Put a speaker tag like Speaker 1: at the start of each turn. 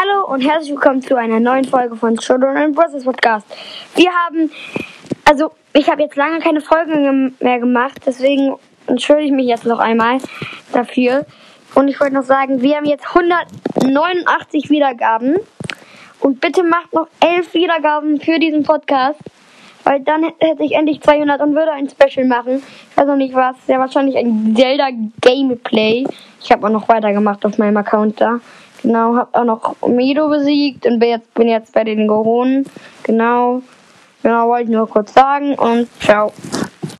Speaker 1: Hallo und herzlich willkommen zu einer neuen Folge von Children and Brothers Podcast. Wir haben, also ich habe jetzt lange keine Folgen mehr gemacht, deswegen entschuldige ich mich jetzt noch einmal dafür. Und ich wollte noch sagen, wir haben jetzt 189 Wiedergaben. Und bitte macht noch 11 Wiedergaben für diesen Podcast. Weil dann hätte ich endlich 200 und würde ein Special machen. Noch nicht was. Ja, wahrscheinlich ein Zelda Gameplay. Ich habe auch noch weitergemacht auf meinem Account da. Genau, hab auch noch Mido besiegt und bin jetzt, bin jetzt bei den Goronen. Genau. Genau, wollte ich nur kurz sagen und ciao.